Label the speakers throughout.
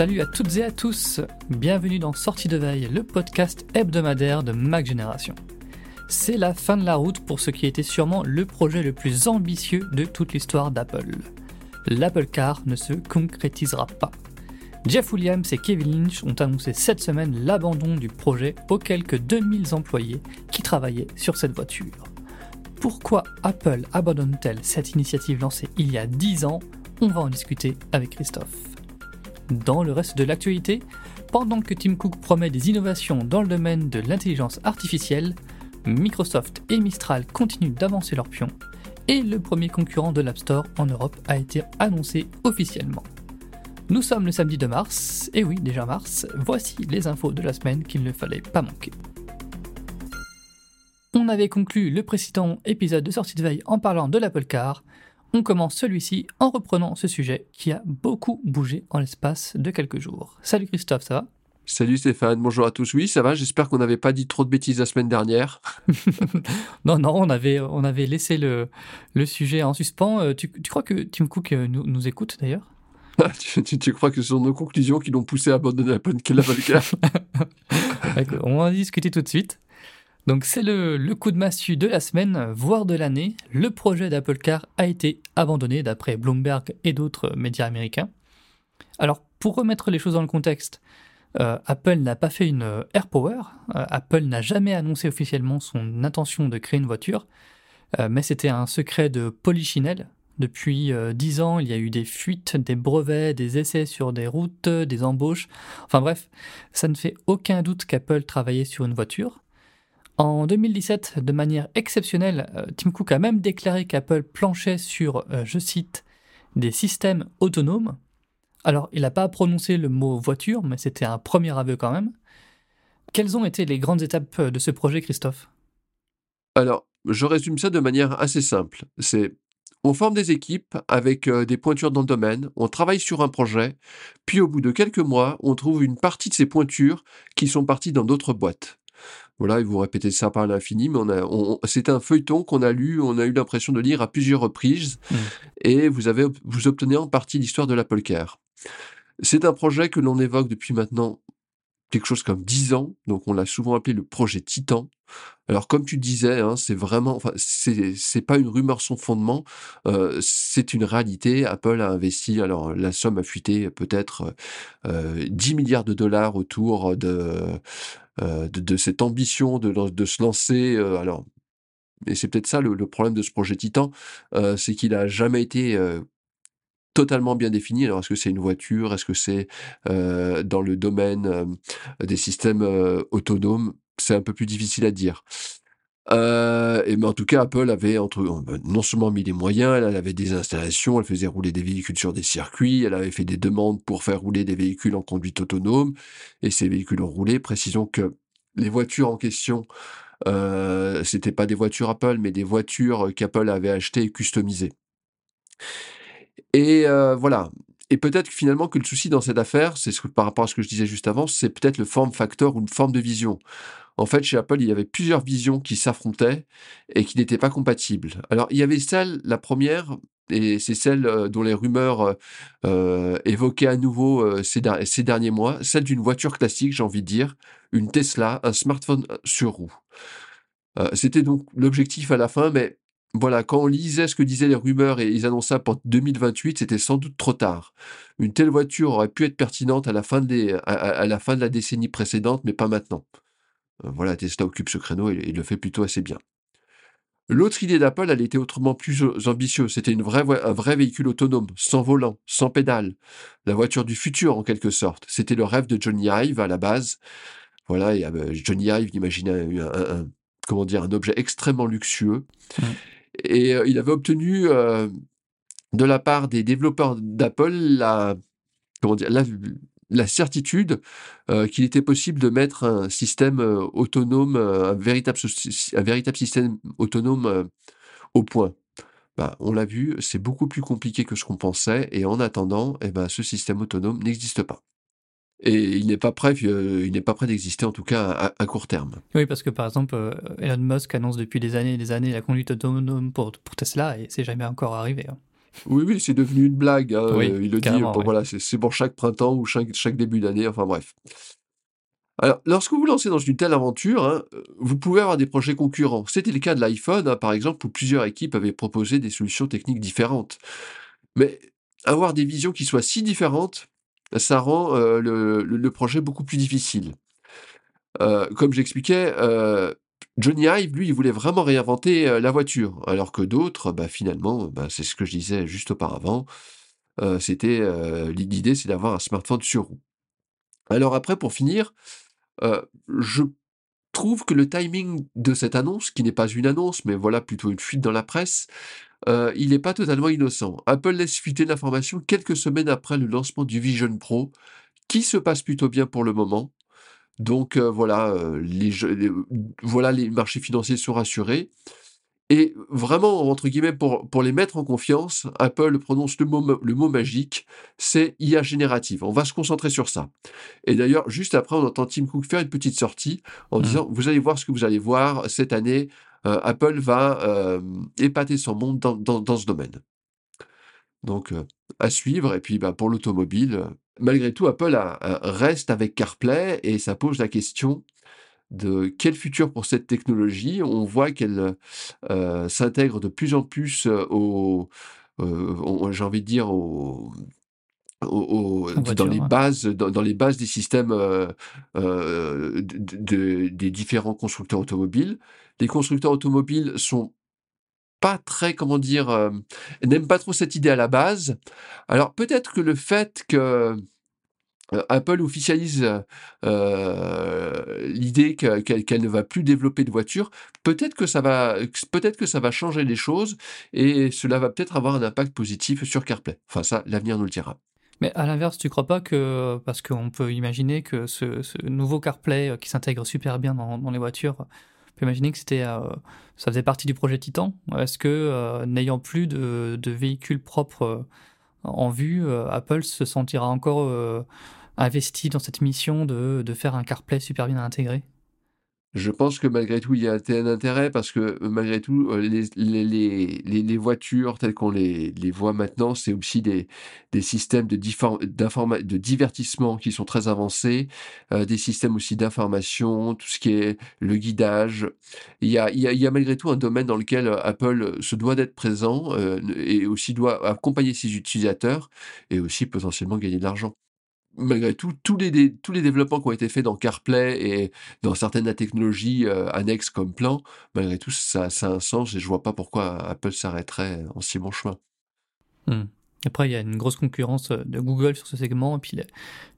Speaker 1: Salut à toutes et à tous, bienvenue dans Sortie de Veille, le podcast hebdomadaire de Mac Génération. C'est la fin de la route pour ce qui était sûrement le projet le plus ambitieux de toute l'histoire d'Apple. L'Apple Car ne se concrétisera pas. Jeff Williams et Kevin Lynch ont annoncé cette semaine l'abandon du projet aux quelques 2000 employés qui travaillaient sur cette voiture. Pourquoi Apple abandonne-t-elle cette initiative lancée il y a 10 ans? On va en discuter avec Christophe. Dans le reste de l'actualité, pendant que Tim Cook promet des innovations dans le domaine de l'intelligence artificielle, Microsoft et Mistral continuent d'avancer leurs pions et le premier concurrent de l'App Store en Europe a été annoncé officiellement. Nous sommes le samedi de mars, et oui, déjà mars, voici les infos de la semaine qu'il ne fallait pas manquer. On avait conclu le précédent épisode de sortie de veille en parlant de l'Apple Car, on commence celui-ci en reprenant ce sujet qui a beaucoup bougé en l'espace de quelques jours. Salut Christophe, ça va?
Speaker 2: Salut Stéphane, bonjour à tous. Oui, ça va, j'espère qu'on n'avait pas dit trop de bêtises la semaine dernière.
Speaker 1: non, non, on avait, on avait laissé le, le sujet en suspens. Euh, Tu, tu crois que Tim Cook euh, nous, nous écoute d'ailleurs?
Speaker 2: Tu, tu- tu crois que ce sont nos conclusions qui l'ont poussé à abandonner la bonne la bonne carte
Speaker 1: D'accord, On va en discuter tout de suite. Donc c'est le, coup de massue de la semaine, voire de l'année. Le projet d'Apple Car a été abandonné d'après Bloomberg et d'autres médias américains. Alors pour remettre les choses dans le contexte, euh, Apple n'a pas fait une euh, AirPower. Euh, Apple n'a jamais annoncé officiellement son intention de créer une voiture, euh, mais c'était un secret de Polichinelle. Depuis dix ans, il y a eu des fuites, des brevets, des essais sur des routes, des embauches. Enfin bref, ça ne fait aucun doute qu'Apple travaillait sur une voiture. En 2017, de manière exceptionnelle, euh, Tim Cook a même déclaré qu'Apple planchait sur, euh, je cite, des systèmes autonomes. Alors, il n'a pas prononcé le mot voiture, mais c'était un premier aveu quand même. Quelles ont été les grandes étapes euh, de ce projet, Christophe?
Speaker 2: Alors, je résume ça de manière assez simple. C'est on forme des équipes avec des pointures dans le domaine, on travaille sur un projet, puis au bout de quelques mois, on trouve une partie de ces pointures qui sont parties dans d'autres boîtes. Voilà, et vous répétez ça par l'infini, mais on a, on- c'est un feuilleton qu'on a lu, on a eu l'impression de lire à plusieurs reprises,
Speaker 1: Mm.
Speaker 2: et vous avez, vous obtenez en partie l'histoire de l'Apple Car. C'est un projet que l'on évoque depuis maintenant quelque chose comme 10 ans, donc on l'a souvent appelé le projet Titan. Alors comme tu disais, hein, c'est vraiment, enfin, c'est c'est pas une rumeur sans fondement, euh, c'est une réalité. Apple a investi, alors la somme a fuité peut-être euh, 10 milliards de dollars autour de euh, de, de cette ambition de, de se lancer. euh, alors, et c'est peut-être ça le, le problème de ce projet Titan, euh, c'est qu'il a jamais été euh, totalement bien défini. Alors, est-ce que c'est une voiture? Est-ce que c'est euh, dans le domaine euh, des systèmes euh, autonomes? C'est un peu plus difficile à dire. Et mais en tout cas, Apple avait entre, euh, ben, non seulement mis les moyens, elle avait des installations, elle faisait rouler des véhicules sur des circuits, elle avait fait des demandes pour faire rouler des véhicules en conduite autonome, et ces véhicules ont roulé. Précisons que les voitures en question, euh, c'était pas des voitures Apple, mais des voitures qu'Apple avait achetées et customisées. Et voilà. Et peut-être que finalement que le souci dans cette affaire, c'est ce par rapport à ce que je disais juste avant, c'est peut-être le form factor ou une forme de vision. En fait, chez Apple, il y avait plusieurs visions qui s'affrontaient et qui n'étaient pas compatibles. Alors, il y avait celle, la première, et c'est celle euh, dont les rumeurs euh, euh, évoquaient à nouveau ces, der- ces derniers mois, celle d'une voiture classique, j'ai envie de dire, une Tesla, un smartphone sur roue. C'était donc l'objectif à la fin, mais voilà, quand on lisait ce que disaient les rumeurs et ils annonçaient pour 2028, c'était sans doute trop tard. Une telle voiture aurait pu être pertinente à, la, fin de la décennie précédente, mais pas maintenant. Euh, voilà, Tesla occupe ce créneau et il le fait plutôt assez bien. L'autre idée d'Apple, elle était autrement plus ambitieuse. C'était une vraie, un vrai véhicule autonome, sans volant, sans pédale. La voiture du futur, en quelque sorte. C'était le rêve de Johnny Ive à la base. Voilà, et, euh, Johnny Ive imaginait un, comment dire, un objet extrêmement luxueux. Mmh. Et euh, il avait obtenu euh, de la part des développeurs d'Apple la, comment dire, la, certitude euh, qu'il était possible de mettre un système autonome, un véritable, un système autonome au point. Bah, on l'a vu, c'est beaucoup plus compliqué que ce qu'on pensait, et en attendant, eh ben, ce système autonome n'existe pas. Et il n'est pas prêt, euh, il n'est pas prêt d'exister en tout cas à, court terme.
Speaker 1: Oui, parce que par exemple, euh, Elon Musk annonce depuis des années et des années la conduite autonome pour, pour Tesla et c'est jamais encore arrivé. Hein.
Speaker 2: Oui, oui, c'est devenu une blague. Hein. il le dit, voilà, c'est pour chaque printemps ou chaque, chaque début d'année, enfin bref. Alors, lorsque vous vous lancez dans une telle aventure, hein, vous pouvez avoir des projets concurrents. C'était le cas de l'iPhone, par exemple, où plusieurs équipes avaient proposé des solutions techniques différentes. Mais avoir des visions qui soient si différentes, ça rend euh, le, projet beaucoup plus difficile. Euh, comme j'expliquais, euh, Johnny Ive, lui, il voulait vraiment réinventer la voiture, alors que d'autres, bah, finalement, bah, c'est ce que je disais juste auparavant, c'était l'idée, c'est d'avoir un smartphone sur roue. Alors après, pour finir, je trouve que le timing de cette annonce, qui n'est pas une annonce, mais voilà plutôt une fuite dans la presse, euh, il n'est pas totalement innocent. Apple laisse fuiter l'information quelques semaines après le lancement du Vision Pro, qui se passe plutôt bien pour le moment. Donc euh, voilà, euh, les, voilà, les marchés financiers sont rassurés. Et vraiment, entre guillemets, pour, pour les mettre en confiance, Apple prononce le mot, le mot magique, c'est IA générative. On va se concentrer sur ça. Et d'ailleurs, juste après, on entend Tim Cook faire une petite sortie en mmh. disant, vous allez voir ce que vous allez voir cette année, euh, Apple va épater son monde dans, ce domaine. Donc, à suivre. Et puis, bah, pour l'automobile, malgré tout, Apple reste avec CarPlay et ça pose la question de quel futur pour cette technologie. On voit qu'elle s'intègre de plus en plus au, j'ai envie de dire, au, dans les bases dans, les bases des systèmes des différents constructeurs automobiles les constructeurs automobiles sont pas très, comment dire, euh, n'aiment pas trop cette idée à la base. Alors peut-être que le fait que euh, Apple officialise euh, l'idée qu'elle ne va plus développer de voitures, peut-être que ça va, peut-être que ça va changer les choses et cela va peut-être avoir un impact positif sur CarPlay. Enfin ça, l'avenir nous le dira.
Speaker 1: Mais à l'inverse, tu crois pas que, parce qu'on peut imaginer que ce, nouveau CarPlay qui s'intègre super bien dans les voitures peux imaginer que euh, ça faisait partie du projet Titan. Est-ce que, euh, n'ayant plus de, de, véhicules propres euh, en vue, Apple se sentira encore investi dans cette mission de faire un CarPlay super bien intégré?
Speaker 2: Je pense que malgré tout, il y a un intérêt parce que malgré tout, les, les, les, les voitures telles qu'on les, voit maintenant, c'est aussi des, des systèmes de, de divertissement qui sont très avancés, des systèmes aussi d'information, tout ce qui est le guidage. Il y, a, il, y a, il y a malgré tout un domaine dans lequel Apple se doit d'être présent et aussi doit accompagner ses utilisateurs et aussi potentiellement gagner de l'argent malgré tout, tous les, tous développements qui ont été faits dans CarPlay et dans certaines technologies euh, annexes comme plan, malgré tout, ça, ça, a un sens et je vois pas pourquoi Apple s'arrêterait en si bon chemin.
Speaker 1: Hmm. Après, il y a une grosse concurrence euh, de Google sur ce segment et puis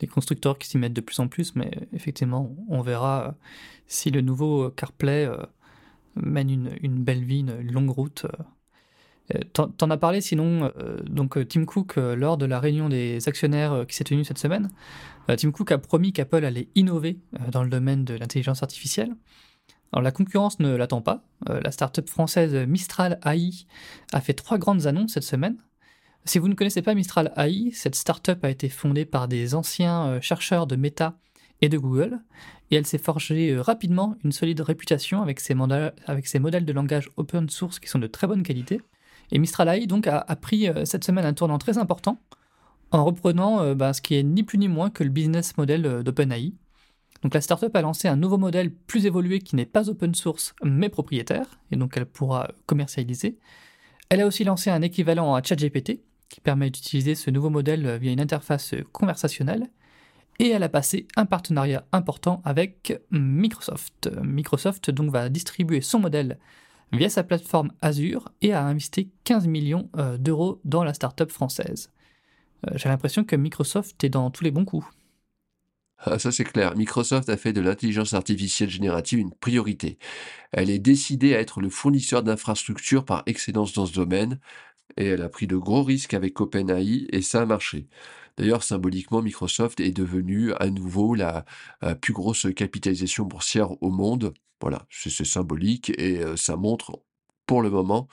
Speaker 1: les, constructeurs qui s'y mettent de plus en plus, mais effectivement, on verra euh, si le nouveau CarPlay mène une, belle vie, une longue route euh, t'en as parlé sinon, euh, donc euh, Tim Cook, lors de la réunion des actionnaires qui s'est tenue cette semaine, Tim Cook a promis qu'Apple allait innover dans le domaine de l'intelligence artificielle. Alors la concurrence ne l'attend pas. la start-up française Mistral AI a fait trois grandes annonces cette semaine. Si vous ne connaissez pas Mistral AI, cette start-up a été fondée par des anciens chercheurs de Meta et de Google, et elle s'est forgée rapidement une solide réputation avec ses modèles de langage open source qui sont de très bonne qualité. Et Mistral AI donc a, pris euh, cette semaine un tournant très important en reprenant euh, bah, ce qui est ni plus ni moins que le business model euh, d'OpenAI. Donc la startup a lancé un nouveau modèle plus évolué qui n'est pas open source mais propriétaire, et donc elle pourra commercialiser. Elle a aussi lancé un équivalent à ChatGPT, qui permet d'utiliser ce nouveau modèle via une interface conversationnelle. Et elle a passé un partenariat important avec Microsoft. Microsoft donc va distribuer son modèle via sa plateforme Azure et a investi 15 millions euh, d'euros dans la startup française. Euh, j'ai l'impression que Microsoft est dans tous les bons coups.
Speaker 2: Ah, ça c'est clair. Microsoft a fait de l'intelligence artificielle générative une priorité. Elle est décidée à être le fournisseur d'infrastructures par excellence dans ce domaine, et elle a pris de gros risques avec OpenAI, et ça a marché. D'ailleurs, symboliquement, Microsoft est devenu à nouveau la, la plus grosse capitalisation boursière au monde. Voilà, c'est symbolique, et euh, ça montre pour le moment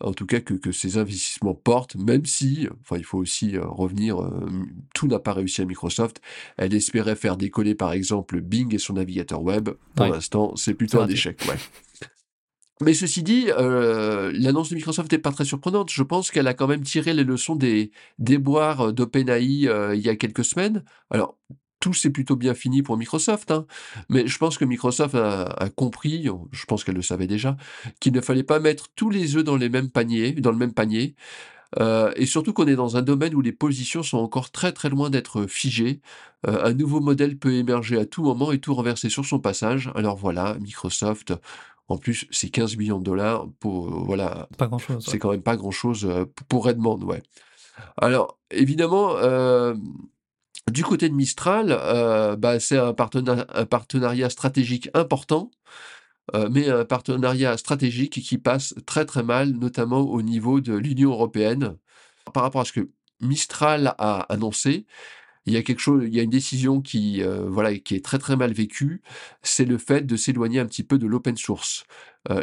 Speaker 2: en tout cas que, que, ces investissements portent, même si, enfin il faut aussi euh, revenir, euh, tout n'a pas réussi à Microsoft. Elle espérait faire décoller par exemple Bing et son navigateur web. Pour l'instant, c'est plutôt un échec. Ouais. Mais ceci dit, euh, l'annonce de Microsoft n'est pas très surprenante. Je pense qu'elle a quand même tiré les leçons des déboires d'OpenAI euh, il y a quelques semaines. Alors, tout s'est plutôt bien fini pour Microsoft, hein. mais je pense que Microsoft a, compris, je pense qu'elle le savait déjà, qu'il ne fallait pas mettre tous les œufs dans les mêmes paniers, dans le même panier, euh, et surtout qu'on est dans un domaine où les positions sont encore très très loin d'être figées. Euh, un nouveau modèle peut émerger à tout moment et tout renverser sur son passage. Alors voilà, Microsoft. En plus, c'est 15 millions de dollars pour voilà.
Speaker 1: Pas grand chose.
Speaker 2: C'est quand même pas grand chose euh, pour Redmond, ouais. Alors évidemment, du côté de Mistral, euh, bah, c'est un, partenariat stratégique important, euh, mais un partenariat stratégique qui passe très très mal, notamment au niveau de l'Union européenne. Par rapport à ce que Mistral a annoncé, il y a quelque chose, il y a une décision qui, euh, voilà, qui est très très mal vécue, c'est le fait de s'éloigner un petit peu de l'open source.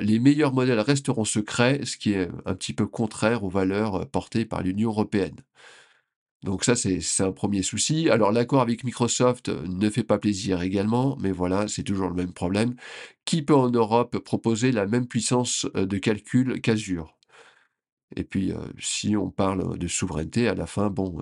Speaker 2: les meilleurs modèles resteront secrets, ce qui est un petit peu contraire aux valeurs portées par l'Union européenne. Donc ça, c'est un premier souci. Alors l'accord avec Microsoft euh, ne fait pas plaisir également, mais voilà, c'est toujours le même problème. Qui peut en Europe proposer la même puissance euh, de calcul qu'Azure? Et puis, si on parle de souveraineté, à la fin, bon,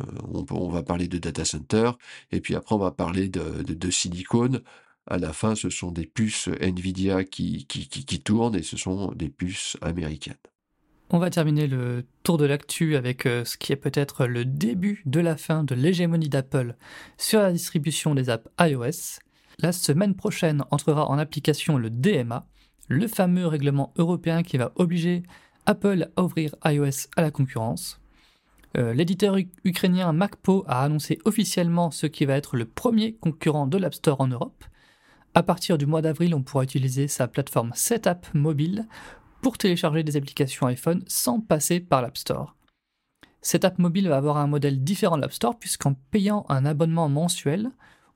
Speaker 2: on, va parler de data center, et puis après, on va parler de, de, silicone. À la fin, ce sont des puces Nvidia qui, qui, qui tournent, et ce sont des puces américaines.
Speaker 1: On va terminer le tour de l'actu avec ce qui est peut-être le début de la fin de l'hégémonie d'Apple sur la distribution des apps iOS. La semaine prochaine entrera en application le DMA, le fameux règlement européen qui va obliger Apple à ouvrir iOS à la concurrence. Euh, l'éditeur ukrainien MacPo a annoncé officiellement ce qui va être le premier concurrent de l'App Store en Europe. À partir du mois d'avril, on pourra utiliser sa plateforme Setup mobile pour télécharger des applications iPhone sans passer par l'App Store. Cette app mobile va avoir un modèle différent de l'App Store puisqu'en payant un abonnement mensuel,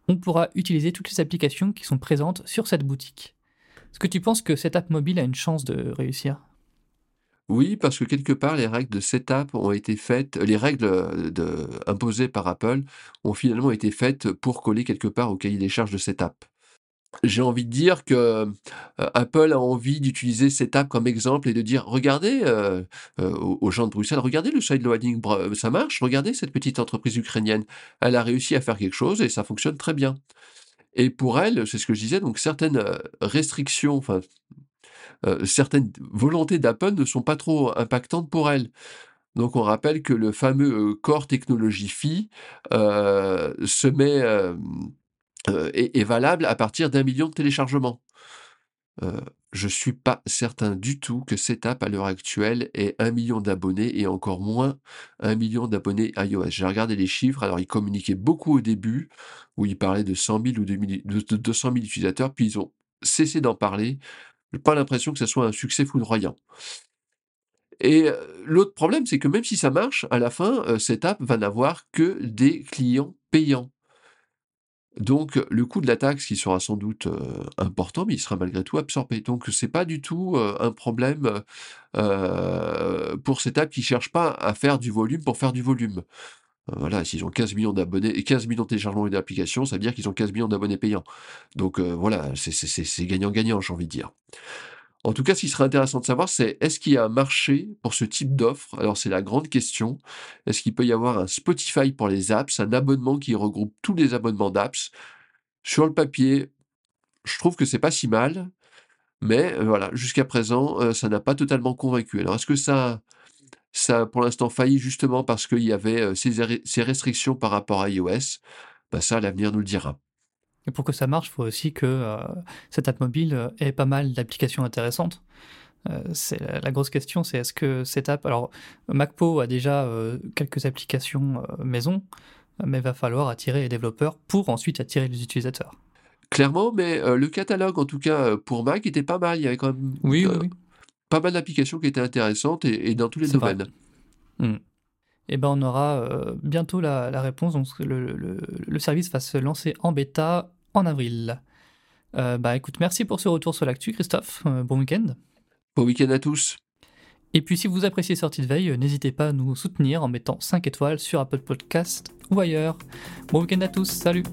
Speaker 1: on pourra utiliser toutes les applications qui sont présentes sur cette boutique. Est-ce que tu penses que cette app mobile a une chance de réussir?
Speaker 2: Oui, parce que quelque part, les règles de app ont été faites, les règles imposées par Apple ont finalement été faites pour coller quelque part au cahier des charges de app j'ai envie de dire que euh, Apple a envie d'utiliser app comme exemple et de dire regardez euh, euh, aux gens de Bruxelles, regardez le sideloading, ça marche, regardez cette petite entreprise ukrainienne, elle a réussi à faire quelque chose et ça fonctionne très bien. Et pour elle, c'est ce que je disais, donc certaines restrictions, enfin certaines volontés d'Apple ne sont pas trop impactantes pour elle. Donc on rappelle que le fameux Core Technology Fee se met euh, est, valable à partir d'un million de téléchargements. Euh, je ne suis pas certain du tout que cette app à l'heure actuelle ait un million d'abonnés et encore moins un million d'abonnés iOS. J'ai regardé les chiffres, alors ils communiquaient beaucoup au début, où ils parlaient de 100 000 ou de 200 000 utilisateurs, puis ils ont cessé d'en parler. Pas l'impression que ce soit un succès foudroyant. Et l'autre problème, c'est que même si ça marche, à la fin, cette app va n'avoir que des clients payants. Donc le coût de la taxe qui sera sans doute important, mais il sera malgré tout absorbé. Donc c'est pas du tout un problème pour cette app qui cherche pas à faire du volume pour faire du volume. Voilà, s'ils ont 15 millions d'abonnés et 15 millions de téléchargements d'applications, ça veut dire qu'ils ont 15 millions d'abonnés payants. Donc voilà, c'est gagnant-gagnant, j'ai envie de dire. En tout cas, ce qui serait intéressant de savoir, c'est est-ce qu'il y a un marché pour ce type d'offre? Alors, c'est la grande question. Est-ce qu'il peut y avoir un Spotify pour les apps, un abonnement qui regroupe tous les abonnements d'apps? Sur le papier, je trouve que c'est pas si mal, mais euh, voilà, jusqu'à présent, euh, ça n'a pas totalement convaincu. Alors, est-ce que ça, ça a pour l'instant failli justement parce qu'il y avait ces, ces restrictions par rapport à iOS bah, Ça, l'avenir nous le dira.
Speaker 1: Et pour que ça marche, il faut aussi que euh, cette app mobile ait pas mal d'applications intéressantes. Euh, c'est la, la grosse question, c'est est-ce que cette app, alors MacPo a déjà euh, quelques applications maison, mais va falloir attirer les développeurs pour ensuite attirer les utilisateurs.
Speaker 2: Clairement, mais le catalogue, en tout cas pour Mac, était pas mal. Il y avait quand même
Speaker 1: Oui, oui, oui.
Speaker 2: Pas mal d'applications qui étaient intéressantes et, et dans tous les domaines.
Speaker 1: Et ben on aura euh, bientôt la, la réponse. Donc le, le- le service va se lancer en bêta en avril. Euh, bah écoute, merci pour ce retour sur l'actu, Christophe. Euh, bon week-end.
Speaker 2: Bon week-end à tous.
Speaker 1: Et puis si vous appréciez Sortie de Veille, n'hésitez pas à nous soutenir en mettant 5 étoiles sur Apple Podcast ou ailleurs. Bon week-end à tous, salut